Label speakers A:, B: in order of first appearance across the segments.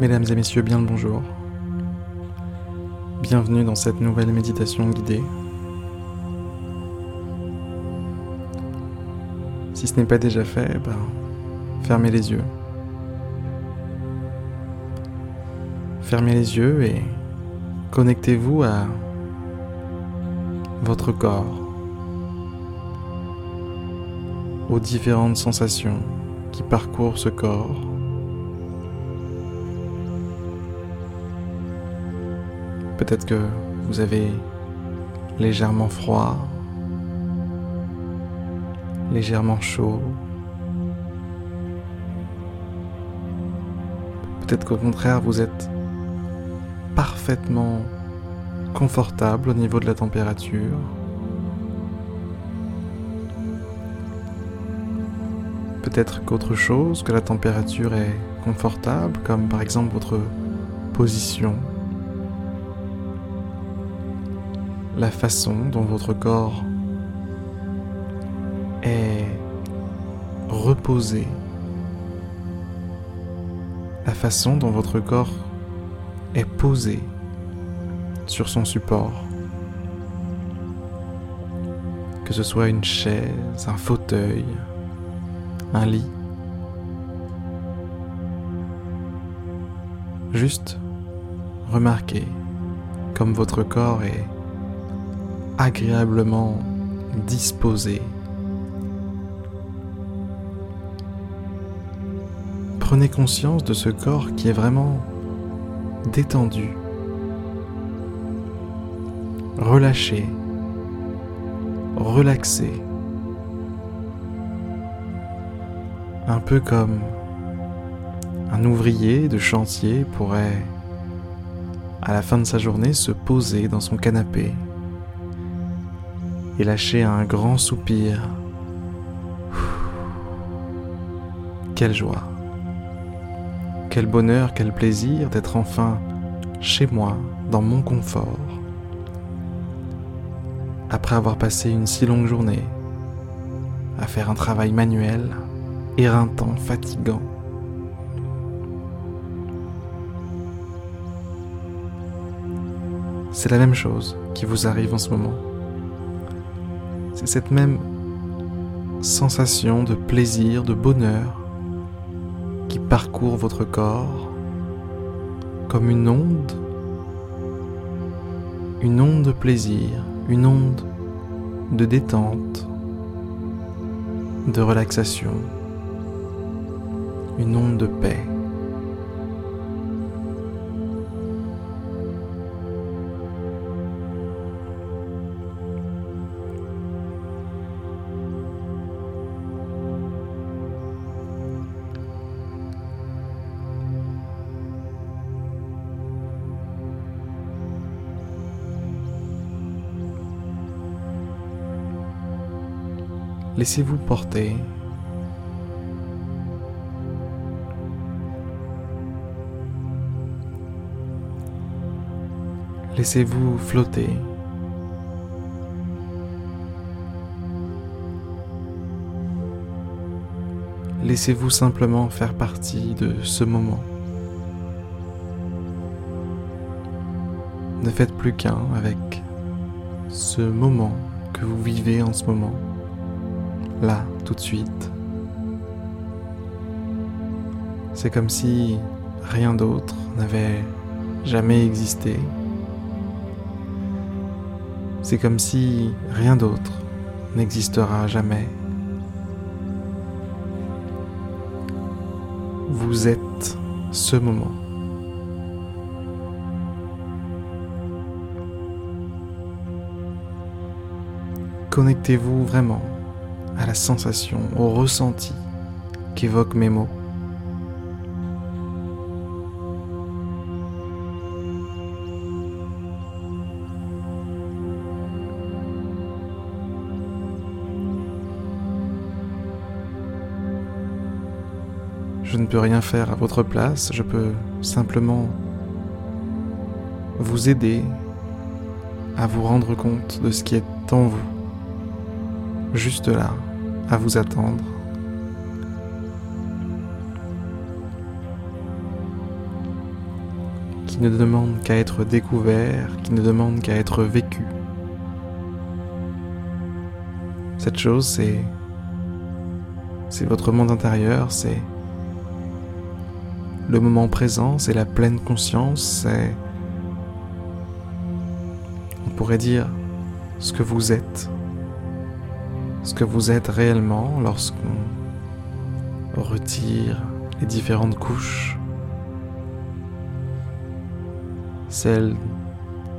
A: Mesdames et messieurs, bien le bonjour. Bienvenue dans cette nouvelle méditation guidée. Si ce n'est pas déjà fait, ben, fermez les yeux. Fermez les yeux et connectez-vous à votre corps, aux différentes sensations qui parcourent ce corps. Peut-être que vous avez légèrement froid, légèrement chaud. Peut-être qu'au contraire, vous êtes parfaitement confortable au niveau de la température. Peut-être qu'autre chose, que la température est confortable, comme par exemple votre position, la façon dont votre corps est reposé, la façon dont votre corps est posé sur son support. Que ce soit une chaise, un fauteuil, un lit. Juste remarquez comme votre corps est agréablement disposé. Prenez conscience de ce corps qui est vraiment détendu, relâché, relaxé. Un peu comme un ouvrier de chantier pourrait, à la fin de sa journée, se poser dans son canapé et lâcher un grand soupir. Quelle joie, quel bonheur, quel plaisir d'être enfin chez moi, dans mon confort après avoir passé une si longue journée à faire un travail manuel, éreintant, fatigant. C'est la même chose qui vous arrive en ce moment. C'est cette même sensation de plaisir, de bonheur qui parcourt votre corps comme une onde, une onde de plaisir, une onde de détente, de relaxation, une onde de paix. Laissez-vous porter. Laissez-vous flotter. Laissez-vous simplement faire partie de ce moment. Ne faites plus qu'un avec ce moment que vous vivez en ce moment là, tout de suite. C'est comme si rien d'autre n'avait jamais existé. C'est comme si rien d'autre n'existera jamais. Vous êtes ce moment. Connectez-vous vraiment à la sensation, au ressenti qu'évoquent mes mots. Je ne peux rien faire à votre place, je peux simplement vous aider à vous rendre compte de ce qui est en vous, juste là, à vous attendre. qui ne demande qu'à être découvert, qui ne demande qu'à être vécu. Cette chose, c'est c'est votre monde intérieur, c'est le moment présent, c'est la pleine conscience, c'est on pourrait dire ce que vous êtes, ce que vous êtes réellement lorsqu'on retire les différentes couches, celle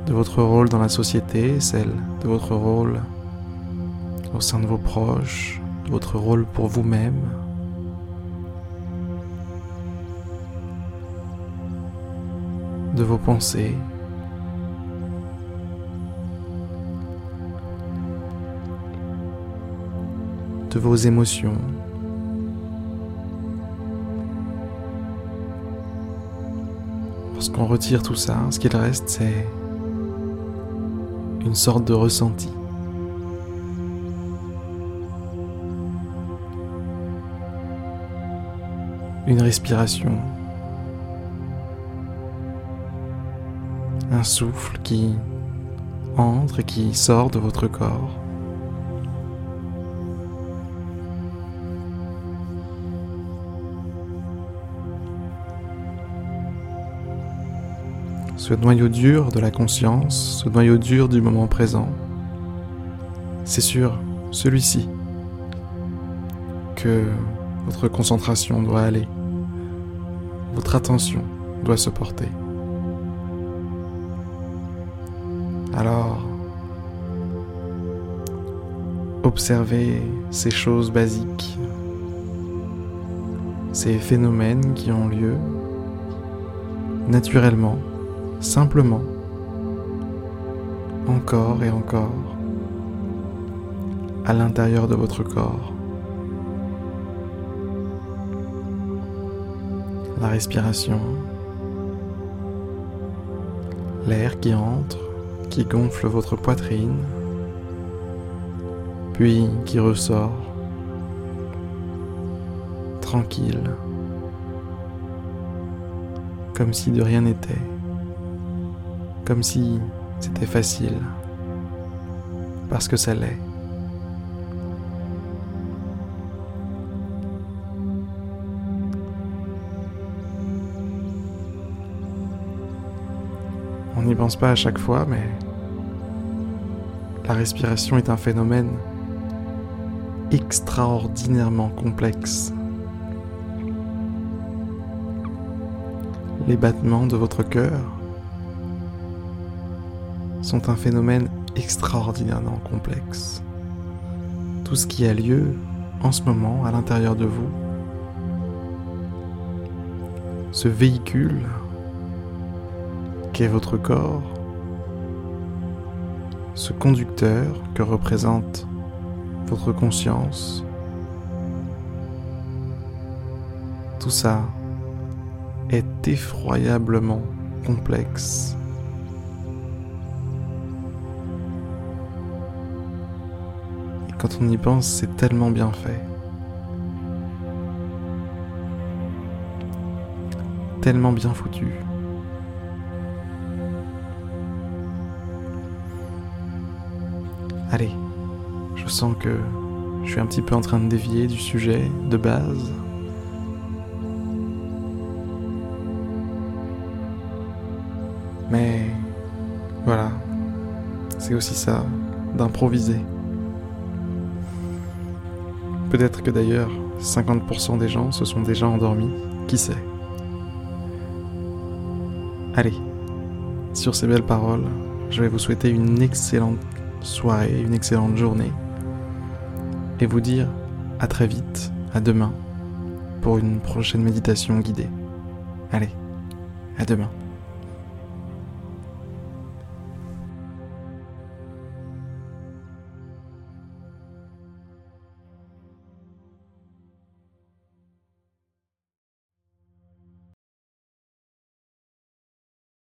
A: de votre rôle dans la société, celle de votre rôle au sein de vos proches, de votre rôle pour vous-même. de vos pensées, de vos émotions. Lorsqu'on retire tout ça, ce qu'il reste, c'est une sorte de ressenti. Une respiration. Un souffle qui entre et qui sort de votre corps. Ce noyau dur de la conscience, ce noyau dur du moment présent, c'est sur celui-ci que votre concentration doit aller, votre attention doit se porter. Alors, observez ces choses basiques, ces phénomènes qui ont lieu naturellement simplement, encore et encore, à l'intérieur de votre corps. La respiration, l'air qui entre, qui gonfle votre poitrine, puis qui ressort, tranquille, comme si de rien n'était comme si c'était facile, parce que ça l'est. On n'y pense pas à chaque fois, mais la respiration est un phénomène extraordinairement complexe. Les battements de votre cœur sont un phénomène extraordinairement complexe. Tout ce qui a lieu en ce moment à l'intérieur de vous, ce véhicule qu'est votre corps, ce conducteur que représente votre conscience, tout ça est effroyablement complexe. Quand on y pense, c'est tellement bien fait. Tellement bien foutu. Allez, je sens que je suis un petit peu en train de dévier du sujet de base. Mais voilà, c'est aussi ça, d'improviser. Peut-être que d'ailleurs 50% des gens se sont déjà endormis, qui sait? Allez, sur ces belles paroles, je vais vous souhaiter une excellente soirée, une excellente journée, et vous dire à très vite, à demain, pour une prochaine méditation guidée. Allez, à demain.